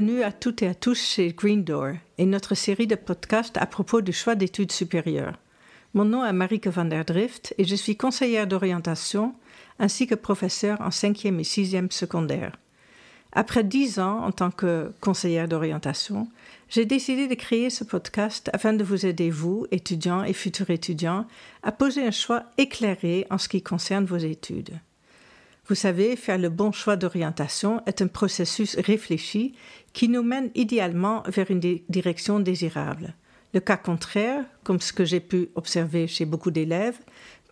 Bienvenue à toutes et à tous chez Green Door et notre série de podcasts à propos du choix d'études supérieures. Mon nom est Marieke van der Drift et je suis conseillère d'orientation ainsi que professeure en 5e et 6e secondaire. Après dix ans en tant que conseillère d'orientation, j'ai décidé de créer ce podcast afin de vous aider, vous, étudiants et futurs étudiants, à poser un choix éclairé en ce qui concerne vos études. Vous savez, faire le bon choix d'orientation est un processus réfléchi qui nous mène idéalement vers une direction désirable. Le cas contraire, comme ce que j'ai pu observer chez beaucoup d'élèves,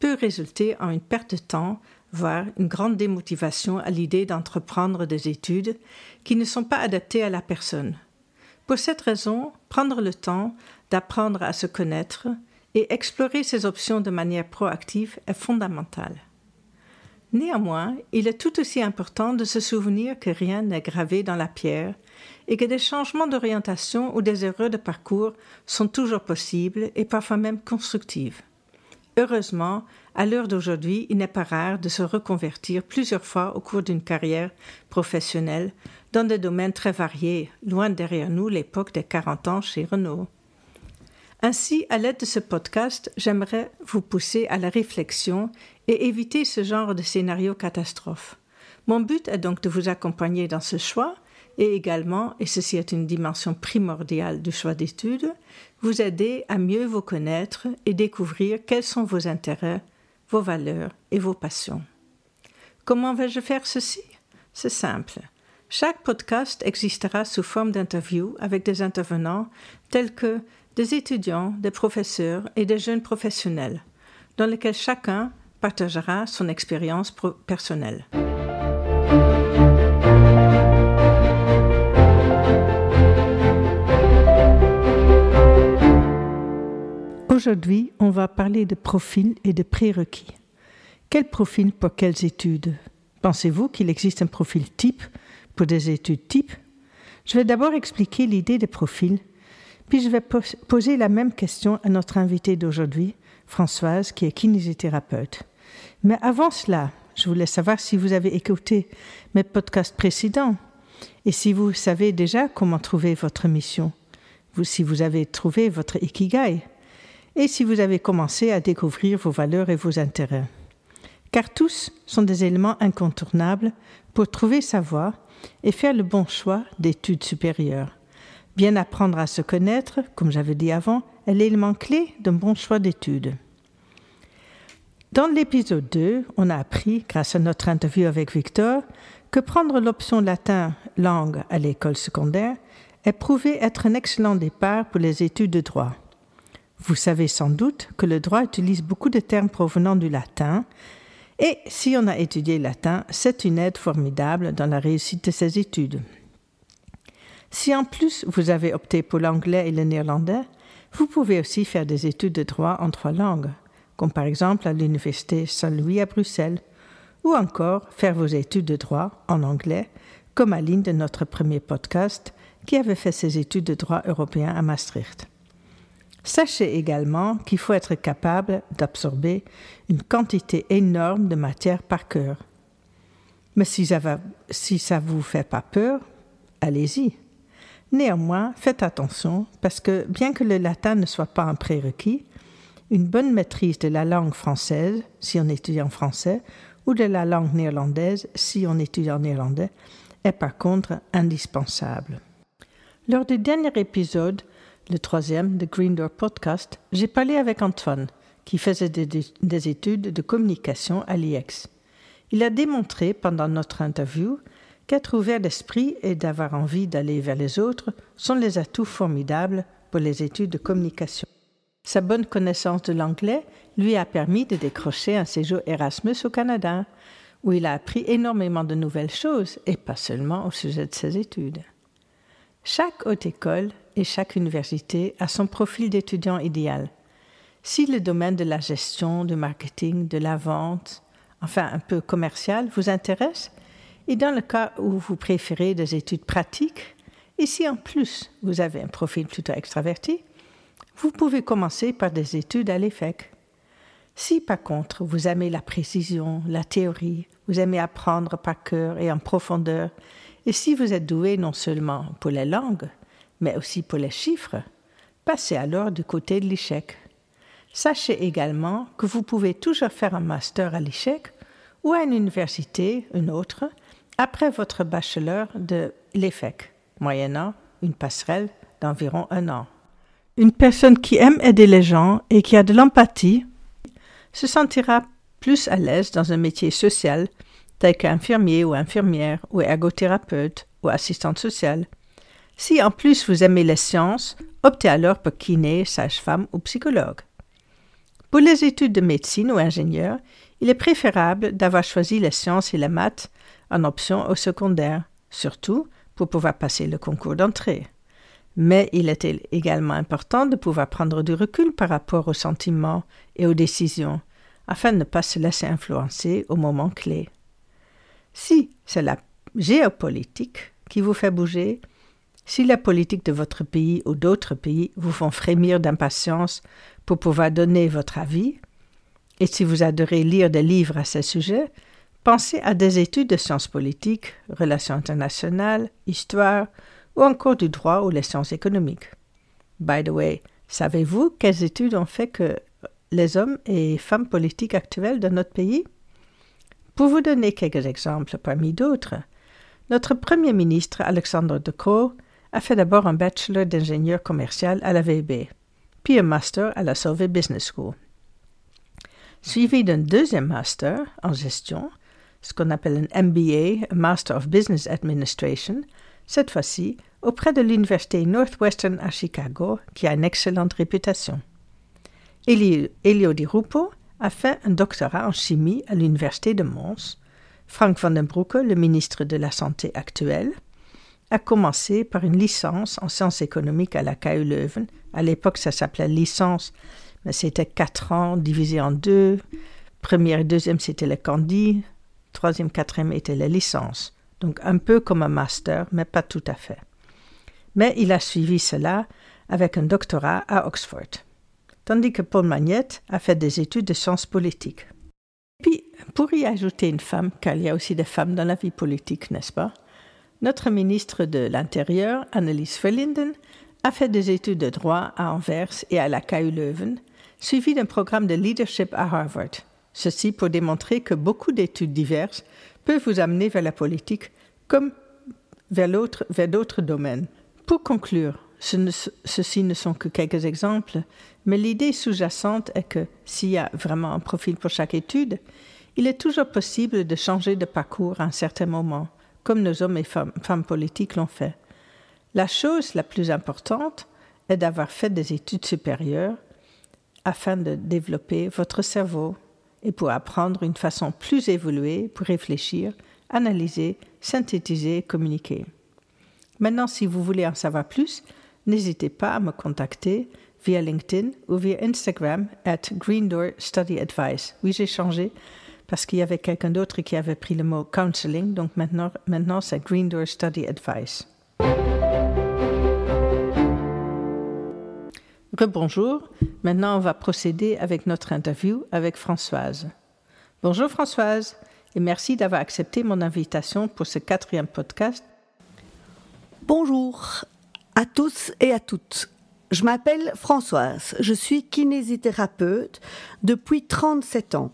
peut résulter en une perte de temps, voire une grande démotivation à l'idée d'entreprendre des études qui ne sont pas adaptées à la personne. Pour cette raison, prendre le temps d'apprendre à se connaître et explorer ses options de manière proactive est fondamental. Néanmoins, il est tout aussi important de se souvenir que rien n'est gravé dans la pierre et que des changements d'orientation ou des erreurs de parcours sont toujours possibles et parfois même constructives. Heureusement, à l'heure d'aujourd'hui, il n'est pas rare de se reconvertir plusieurs fois au cours d'une carrière professionnelle dans des domaines très variés, loin derrière nous l'époque des 40 ans chez Renault. Ainsi, à l'aide de ce podcast, j'aimerais vous pousser à la réflexion et éviter ce genre de scénario catastrophe. Mon but est donc de vous accompagner dans ce choix et également, et ceci est une dimension primordiale du choix d'études, vous aider à mieux vous connaître et découvrir quels sont vos intérêts, vos valeurs et vos passions. Comment vais-je faire ceci? C'est simple. Chaque podcast existera sous forme d'interviews avec des intervenants tels que des étudiants, des professeurs et des jeunes professionnels, dans lesquels chacun partagera son expérience personnelle. Aujourd'hui, on va parler de profil et de prérequis. Quel profil pour quelles études? Pensez-vous qu'il existe un profil type pour des études type Je vais d'abord expliquer l'idée des profils, puis je vais poser la même question à notre invitée d'aujourd'hui, Françoise, qui est kinésithérapeute. Mais avant cela, je voulais savoir si vous avez écouté mes podcasts précédents et si vous savez déjà comment trouver votre mission, si vous avez trouvé votre ikigai et si vous avez commencé à découvrir vos valeurs et vos intérêts. Car tous sont des éléments incontournables pour trouver sa voie et faire le bon choix d'études supérieures. Bien apprendre à se connaître, comme j'avais dit avant, est l'élément clé d'un bon choix d'études. Dans l'épisode 2, on a appris, grâce à notre interview avec Victor, que prendre l'option latin langue à l'école secondaire est prouvé être un excellent départ pour les études de droit. Vous savez sans doute que le droit utilise beaucoup de termes provenant du latin, et si on a étudié latin, c'est une aide formidable dans la réussite de ces études. Si en plus vous avez opté pour l'anglais et le néerlandais, vous pouvez aussi faire des études de droit en trois langues, comme par exemple à l'Université Saint-Louis à Bruxelles, ou encore faire vos études de droit en anglais, comme Aline de notre premier podcast, qui avait fait ses études de droit européen à Maastricht. Sachez également qu'il faut être capable d'absorber une quantité énorme de matière par cœur. Mais si ça ne vous fait pas peur, allez-y. Néanmoins, faites attention parce que bien que le latin ne soit pas un prérequis, une bonne maîtrise de la langue française, si on étudie en français, ou de la langue néerlandaise, si on étudie en néerlandais, est par contre indispensable. Lors du dernier épisode, le troisième de Green Door Podcast, j'ai parlé avec Antoine, qui faisait des, des études de communication à l'IEX. Il a démontré pendant notre interview qu'être ouvert d'esprit et d'avoir envie d'aller vers les autres sont les atouts formidables pour les études de communication. Sa bonne connaissance de l'anglais lui a permis de décrocher un séjour Erasmus au Canada, où il a appris énormément de nouvelles choses, et pas seulement au sujet de ses études. Chaque haute école et chaque université a son profil d'étudiant idéal. Si le domaine de la gestion, du marketing, de la vente, enfin un peu commercial, vous intéresse, et dans le cas où vous préférez des études pratiques, et si en plus vous avez un profil plutôt extraverti, vous pouvez commencer par des études à l'EFEC. Si par contre vous aimez la précision, la théorie, vous aimez apprendre par cœur et en profondeur, Et si vous êtes doué non seulement pour les langues, mais aussi pour les chiffres, passez alors du côté de l'échec. Sachez également que vous pouvez toujours faire un master à l'échec ou à une université, une autre, après votre bachelor de l'EFEC, moyennant une passerelle d'environ un an. Une personne qui aime aider les gens et qui a de l'empathie se sentira plus à l'aise dans un métier social tel qu'infirmier ou infirmière ou ergothérapeute ou assistante sociale. Si en plus vous aimez les sciences, optez alors pour kiné, sage-femme ou psychologue. Pour les études de médecine ou ingénieur, il est préférable d'avoir choisi les sciences et les maths en option au secondaire, surtout pour pouvoir passer le concours d'entrée. Mais il était également important de pouvoir prendre du recul par rapport aux sentiments et aux décisions, afin de ne pas se laisser influencer au moment clé. Si c'est la géopolitique qui vous fait bouger, si la politique de votre pays ou d'autres pays vous font frémir d'impatience pour pouvoir donner votre avis, et si vous adorez lire des livres à ce sujet, pensez à des études de sciences politiques, relations internationales, histoire, ou encore du droit ou les sciences économiques. By the way, savez-vous quelles études ont fait que les hommes et femmes politiques actuels de notre pays? Pour vous donner quelques exemples parmi d'autres, notre Premier ministre Alexandre De Croo a fait d'abord un bachelor d'ingénieur commercial à la VB, puis un master à la Solvay Business School. Suivi d'un deuxième master en gestion, ce qu'on appelle un MBA, Master of Business Administration, cette fois-ci auprès de l'Université Northwestern à Chicago, qui a une excellente réputation. Elio, Di Rupo a fait un doctorat en chimie à l'Université de Mons. Frank van den Broeke, le ministre de la Santé actuel, a commencé par une licence en sciences économiques à la KU Leuven. À l'époque, ça s'appelait licence, mais c'était quatre ans divisé en deux. Première et deuxième, c'était le candid. Troisième, quatrième était la licence. Donc un peu comme un master, mais pas tout à fait. Mais il a suivi cela avec un doctorat à Oxford. Tandis que Paul Magnette a fait des études de sciences politiques. Puis, pour y ajouter une femme, car il y a aussi des femmes dans la vie politique, n'est-ce pas? Notre ministre de l'Intérieur, Annelies Verlinden, a fait des études de droit à Anvers et à la KU Leuven, suivi d'un programme de leadership à Harvard. Ceci pour démontrer que beaucoup d'études diverses peuvent vous amener vers la politique comme vers d'autres domaines. Pour conclure, ce ceci ne sont que quelques exemples, mais l'idée sous-jacente est que s'il y a vraiment un profil pour chaque étude, il est toujours possible de changer de parcours à un certain moment comme nos hommes et femmes, politiques l'ont fait. La chose la plus importante est d'avoir fait des études supérieures afin de développer votre cerveau et pour apprendre une façon plus évoluée pour réfléchir, analyser, synthétiser et communiquer. Maintenant, si vous voulez en savoir plus, n'hésitez pas à me contacter via LinkedIn ou via Instagram at Green Door Study Advice. Oui, j'ai changé parce qu'il y avait quelqu'un d'autre qui avait pris le mot counseling, donc maintenant, maintenant c'est Green Door Study Advice. Rebonjour, maintenant on va procéder avec notre interview avec Françoise. Bonjour Françoise, et merci d'avoir accepté mon invitation pour ce quatrième podcast. Bonjour à tous et à toutes. Je m'appelle Françoise, je suis kinésithérapeute depuis 37 ans.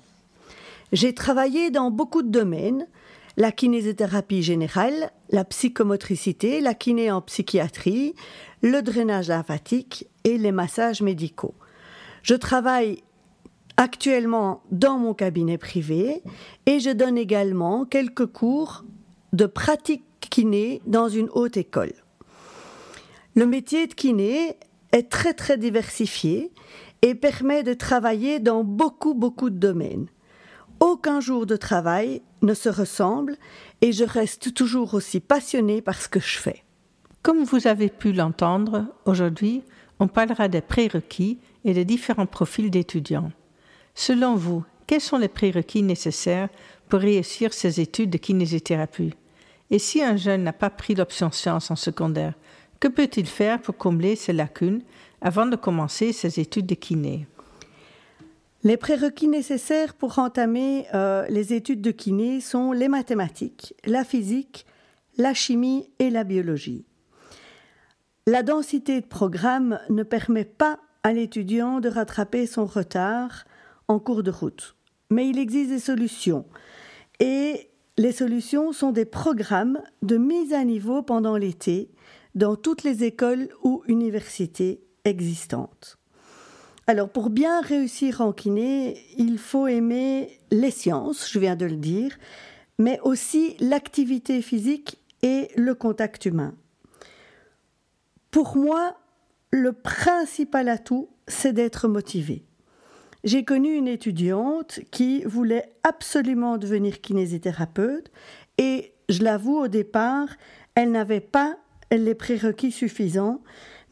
J'ai travaillé dans beaucoup de domaines, la kinésithérapie générale, la psychomotricité, la kiné en psychiatrie, le drainage lymphatique et les massages médicaux. Je travaille actuellement dans mon cabinet privé et je donne également quelques cours de pratique kiné dans une haute école. Le métier de kiné est très très diversifié et permet de travailler dans beaucoup beaucoup de domaines. Aucun jour de travail ne se ressemble et je reste toujours aussi passionnée par ce que je fais. Comme vous avez pu l'entendre, aujourd'hui, on parlera des prérequis et des différents profils d'étudiants. Selon vous, quels sont les prérequis nécessaires pour réussir ses études de kinésithérapie? Et si un jeune n'a pas pris l'option sciences en secondaire, que peut-il faire pour combler ces lacunes avant de commencer ses études de kiné? Les prérequis nécessaires pour entamer euh, les études de kiné sont les mathématiques, la physique, la chimie et la biologie. La densité de programme ne permet pas à l'étudiant de rattraper son retard en cours de route. Mais il existe des solutions. Et les solutions sont des programmes de mise à niveau pendant l'été dans toutes les écoles ou universités existantes. Alors pour bien réussir en kiné, il faut aimer les sciences, je viens de le dire, mais aussi l'activité physique et le contact humain. Pour moi, le principal atout, c'est d'être motivé. J'ai connu une étudiante qui voulait absolument devenir kinésithérapeute et, je l'avoue, au départ, elle n'avait pas les prérequis suffisants,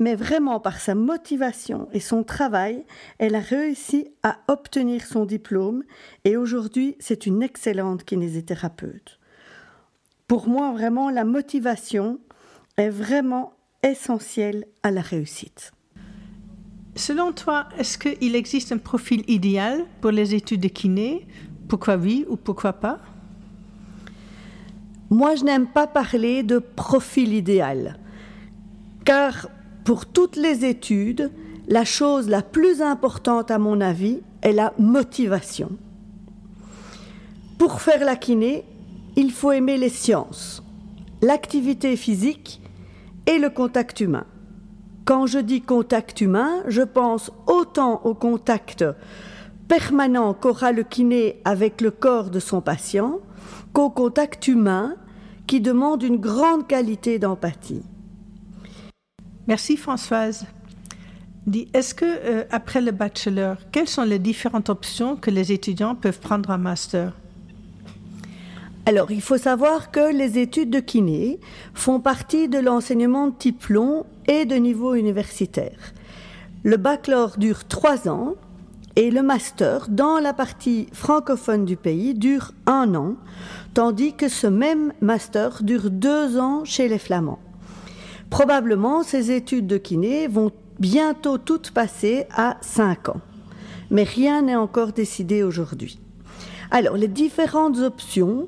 mais vraiment par sa motivation et son travail, elle a réussi à obtenir son diplôme et aujourd'hui c'est une excellente kinésithérapeute. Pour moi, vraiment, la motivation est vraiment essentielle à la réussite. Selon toi, est-ce qu'il existe un profil idéal pour les études de kiné? Pourquoi oui ou pourquoi pas? Moi, je n'aime pas parler de profil idéal, car pour toutes les études, la chose la plus importante à mon avis est la motivation. Pour faire la kiné, il faut aimer les sciences, l'activité physique et le contact humain. Quand je dis contact humain, je pense autant au contact permanent qu'aura le kiné avec le corps de son patient qu'au contact humain qui demande une grande qualité d'empathie. Merci Françoise. Est-ce que euh, après le bachelor, quelles sont les différentes options que les étudiants peuvent prendre en master? Alors, il faut savoir que les études de kiné font partie de l'enseignement de type et de niveau universitaire. Le bachelor dure trois ans et le master, dans la partie francophone du pays, dure un an, tandis que ce même master dure deux ans chez les Flamands. Probablement, ces études de kiné vont bientôt toutes passer à cinq ans. Mais rien n'est encore décidé aujourd'hui. Alors, les différentes options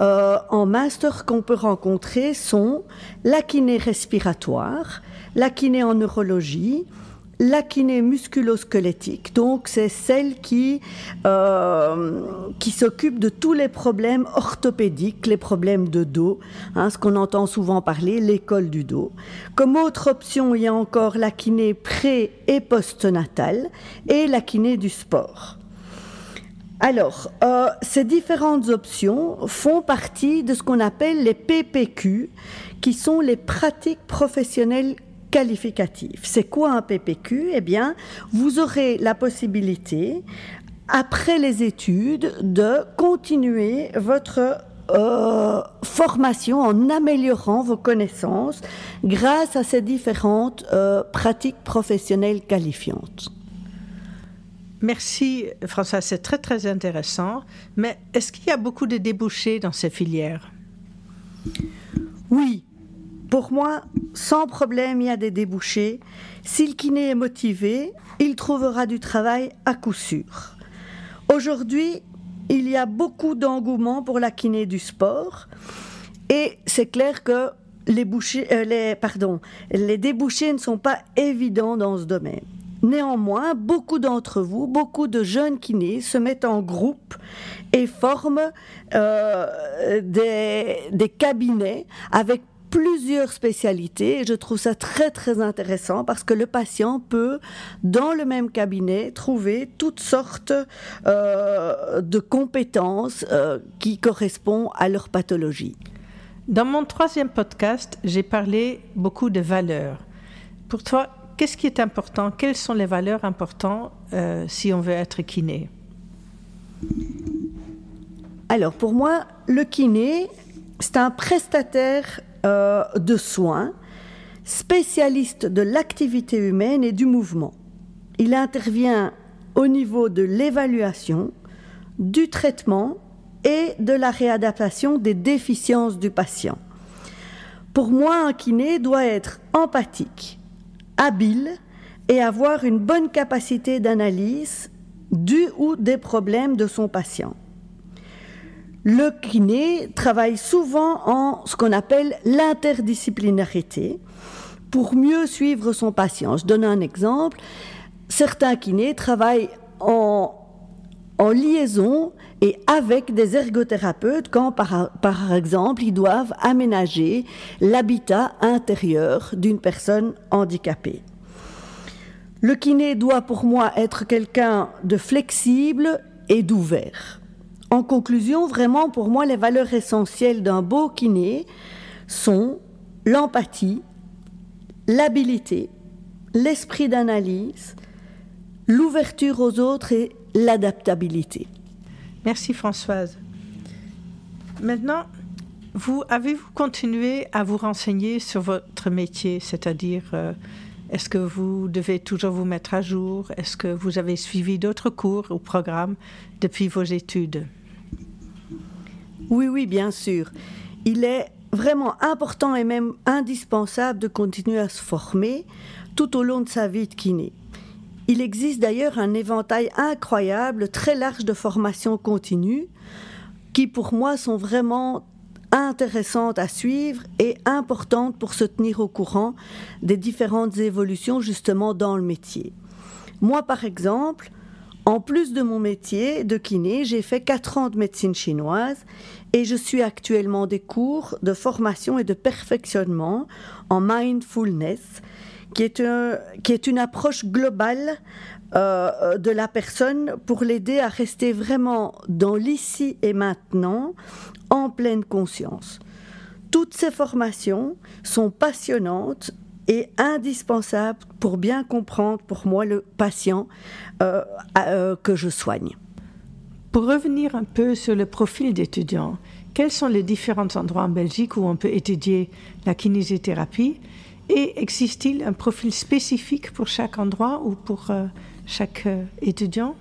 euh, en master qu'on peut rencontrer sont la kiné respiratoire, la kiné en neurologie, la kiné musculosquelettique, donc c'est celle qui, euh, qui s'occupe de tous les problèmes orthopédiques, les problèmes de dos, hein, ce qu'on entend souvent parler, l'école du dos. Comme autre option, il y a encore la kiné pré- et postnatale et la kiné du sport. Alors, euh, ces différentes options font partie de ce qu'on appelle les PPQ, qui sont les pratiques professionnelles qualificatives. C'est quoi un PPQ Eh bien, vous aurez la possibilité, après les études, de continuer votre euh, formation en améliorant vos connaissances grâce à ces différentes euh, pratiques professionnelles qualifiantes. Merci François, c'est très très intéressant. Mais est-ce qu'il y a beaucoup de débouchés dans ces filières? Oui, pour moi, sans problème, il y a des débouchés. Si le kiné est motivé, il trouvera du travail à coup sûr. Aujourd'hui, il y a beaucoup d'engouement pour la kiné du sport et c'est clair que les, euh, les, les débouchés ne sont pas évidents dans ce domaine. Néanmoins, beaucoup d'entre vous, beaucoup de jeunes kinés se mettent en groupe et forment euh, des cabinets avec plusieurs spécialités et je trouve ça très très intéressant parce que le patient peut dans le même cabinet trouver toutes sortes euh, de compétences euh, qui correspondent à leur pathologie. Dans mon troisième podcast, j'ai parlé beaucoup de valeurs. Pour toi, qu'est-ce qui est important? Quelles sont les valeurs importantes euh, si on veut être kiné? Alors pour moi, le kiné, c'est un prestataire euh, de soins, spécialiste de l'activité humaine et du mouvement. Il intervient au niveau de l'évaluation, du traitement et de la réadaptation des déficiences du patient. Pour moi, un kiné doit être empathique, habile et avoir une bonne capacité d'analyse du ou des problèmes de son patient. Le kiné travaille souvent en ce qu'on appelle l'interdisciplinarité pour mieux suivre son patient. Je donne un exemple. Certains kinés travaillent en, liaison et avec des ergothérapeutes quand, par exemple, ils doivent aménager l'habitat intérieur d'une personne handicapée. Le kiné doit pour moi être quelqu'un de flexible et d'ouvert. En conclusion, vraiment pour moi, les valeurs essentielles d'un beau kiné sont l'empathie, l'habilité, l'esprit d'analyse, l'ouverture aux autres et l'adaptabilité. Merci Françoise. Maintenant, vous avez-vous continué à vous renseigner sur votre métier, c'est-à-dire euh, est-ce que vous devez toujours vous mettre à jour? Est-ce que vous avez suivi d'autres cours ou programmes depuis vos études? Oui, oui, bien sûr. Il est vraiment important et même indispensable de continuer à se former tout au long de sa vie de kiné. Il existe d'ailleurs un éventail incroyable, très large de formations continues, qui pour moi sont vraiment intéressantes à suivre et importantes pour se tenir au courant des différentes évolutions justement dans le métier. Moi, par exemple, en plus de mon métier de kiné, j'ai fait 4 ans de médecine chinoise et je suis actuellement des cours de formation et de perfectionnement en mindfulness qui est, une approche globale euh, de la personne pour l'aider à rester vraiment dans l'ici et maintenant, en pleine conscience. Toutes ces formations sont passionnantes et indispensables pour bien comprendre pour moi le patient euh, euh, que je soigne. Pour revenir un peu sur le profil d'étudiant, quels sont les différents endroits en Belgique où on peut étudier la kinésithérapie et existe-t-il un profil spécifique pour chaque endroit ou pour euh, chaque étudiant?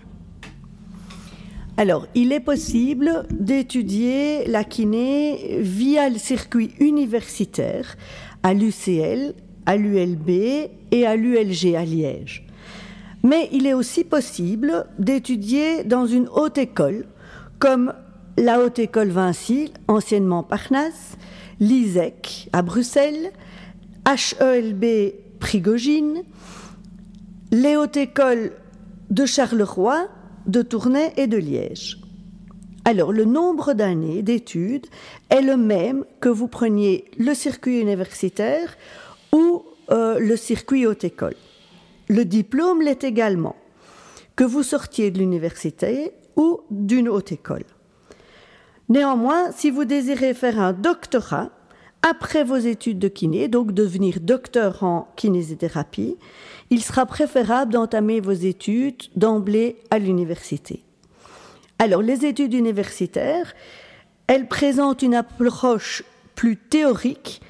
Alors, il est possible d'étudier la kiné via le circuit universitaire à l'UCL, à l'ULB et à l'ULG à Liège. Mais il est aussi possible d'étudier dans une haute école, comme la Haute École Vinci, anciennement Parnasse, l'ISEC à Bruxelles, HELB Prigogine, les hautes écoles de Charleroi, de Tournai et de Liège. Alors, le nombre d'années d'études est le même que vous preniez le circuit universitaire euh, le circuit haute école. Le diplôme l'est également, que vous sortiez de l'université ou d'une haute école. Néanmoins, si vous désirez faire un doctorat, après vos études de kiné, donc devenir docteur en kinésithérapie, il sera préférable d'entamer vos études d'emblée à l'université. Alors, les études universitaires, elles présentent une approche plus théorique,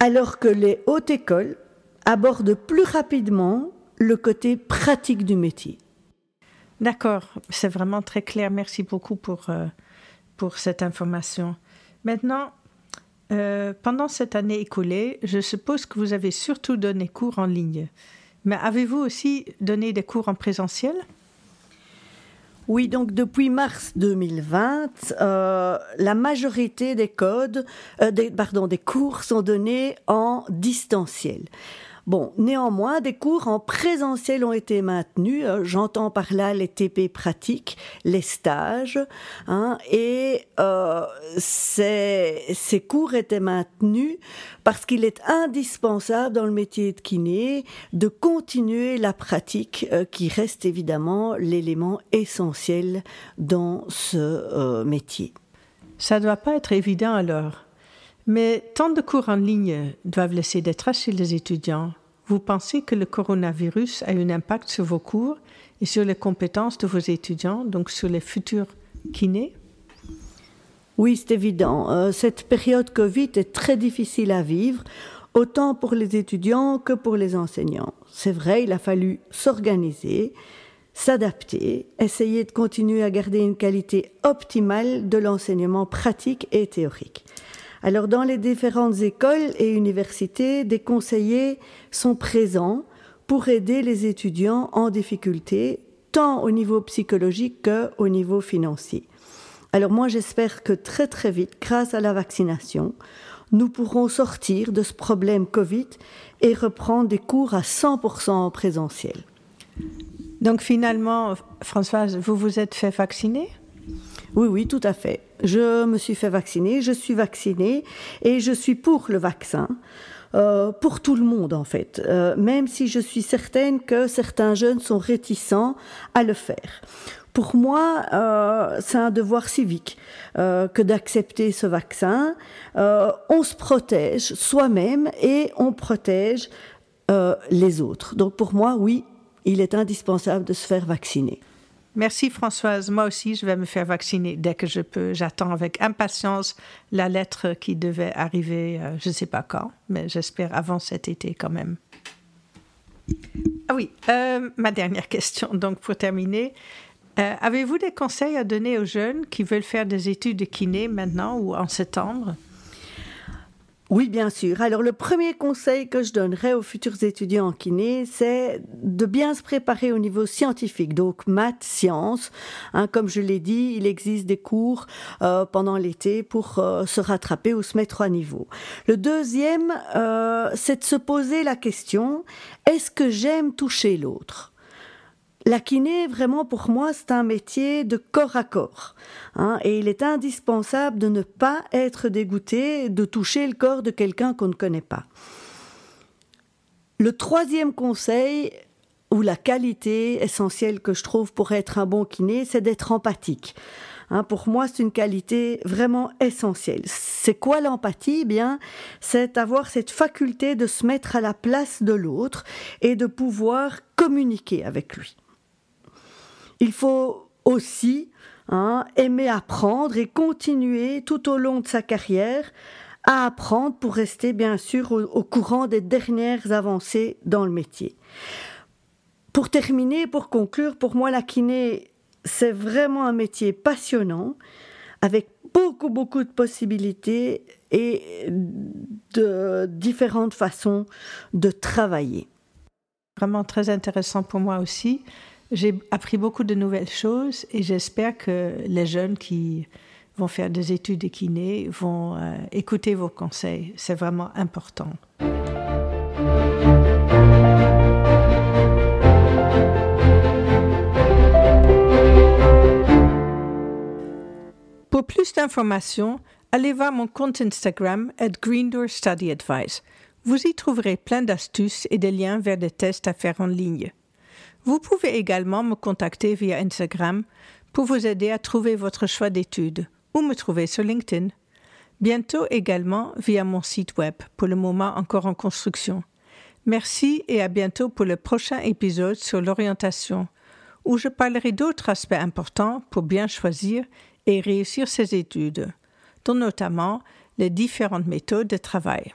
alors que les hautes écoles abordent plus rapidement le côté pratique du métier. D'accord, c'est vraiment très clair. Merci beaucoup pour, euh, pour cette information. Maintenant, euh, pendant cette année écoulée, je suppose que vous avez surtout donné cours en ligne. Mais avez-vous aussi donné des cours en présentiel? Oui, donc depuis mars 2020, euh, la majorité des codes, euh, pardon, des cours sont donnés en distanciel. Bon, néanmoins, des cours en présentiel ont été maintenus. Euh, j'entends par là les TP pratiques, les stages, hein, et euh, ces, cours étaient maintenus parce qu'il est indispensable dans le métier de kiné de continuer la pratique euh, qui reste évidemment l'élément essentiel dans ce métier. Ça ne doit pas être évident alors. Mais tant de cours en ligne doivent laisser des traces chez les étudiants. Vous pensez que le coronavirus a un impact sur vos cours et sur les compétences de vos étudiants, donc sur les futurs kinés? Oui, c'est évident. Euh, cette période Covid est très difficile à vivre, autant pour les étudiants que pour les enseignants. C'est vrai, il a fallu s'organiser, s'adapter, essayer de continuer à garder une qualité optimale de l'enseignement pratique et théorique. Alors dans les différentes écoles et universités, des conseillers sont présents pour aider les étudiants en difficulté, tant au niveau psychologique qu'au niveau financier. Alors moi j'espère que très très vite, grâce à la vaccination, nous pourrons sortir de ce problème Covid et reprendre des cours à 100% en présentiel. Donc finalement, Françoise, vous vous êtes fait vacciner? Oui, oui, tout à fait. Je me suis fait vacciner, je suis vaccinée et je suis pour le vaccin. Euh, pour tout le monde en fait, euh, même si je suis certaine que certains jeunes sont réticents à le faire. Pour moi, euh, c'est un devoir civique que d'accepter ce vaccin. on se protège soi-même et on protège les autres. Donc pour moi, oui, il est indispensable de se faire vacciner. Merci Françoise. Moi aussi, je vais me faire vacciner dès que je peux. J'attends avec impatience la lettre qui devait arriver, euh, je ne sais pas quand, mais j'espère avant cet été quand même. Ah oui, euh, ma dernière question, donc pour terminer. Euh, avez-vous des conseils à donner aux jeunes qui veulent faire des études de kiné maintenant ou en septembre? Oui, bien sûr. Alors le premier conseil que je donnerais aux futurs étudiants en kiné, c'est de bien se préparer au niveau scientifique, donc maths, sciences. Hein, comme je l'ai dit, il existe des cours euh, pendant l'été pour euh, se rattraper ou se mettre à niveau. Le deuxième, euh, c'est de se poser la question, est-ce que j'aime toucher l'autre? La kiné, vraiment pour moi, c'est un métier de corps à corps. Hein, et il est indispensable de ne pas être dégoûté de toucher le corps de quelqu'un qu'on ne connaît pas. Le troisième conseil, ou la qualité essentielle que je trouve pour être un bon kiné, c'est d'être empathique. Hein, pour moi, c'est une qualité vraiment essentielle. C'est quoi l'empathie? Eh Bien, c'est avoir cette faculté de se mettre à la place de l'autre et de pouvoir communiquer avec lui. Il faut aussi hein, aimer apprendre et continuer tout au long de sa carrière à apprendre pour rester bien sûr au, courant des dernières avancées dans le métier. Pour terminer, pour conclure, pour moi la kiné, c'est vraiment un métier passionnant avec beaucoup beaucoup de possibilités et de différentes façons de travailler. Vraiment très intéressant pour moi aussi. J'ai appris beaucoup de nouvelles choses et j'espère que les jeunes qui vont faire des études de kiné vont euh, écouter vos conseils. C'est vraiment important. Pour plus d'informations, allez voir mon compte Instagram at Greendoor Study Advice. Vous y trouverez plein d'astuces et des liens vers des tests à faire en ligne. Vous pouvez également me contacter via Instagram pour vous aider à trouver votre choix d'études ou me trouver sur LinkedIn. Bientôt également via mon site web, pour le moment encore en construction. Merci et à bientôt pour le prochain épisode sur l'orientation, où je parlerai d'autres aspects importants pour bien choisir et réussir ses études, dont notamment les différentes méthodes de travail.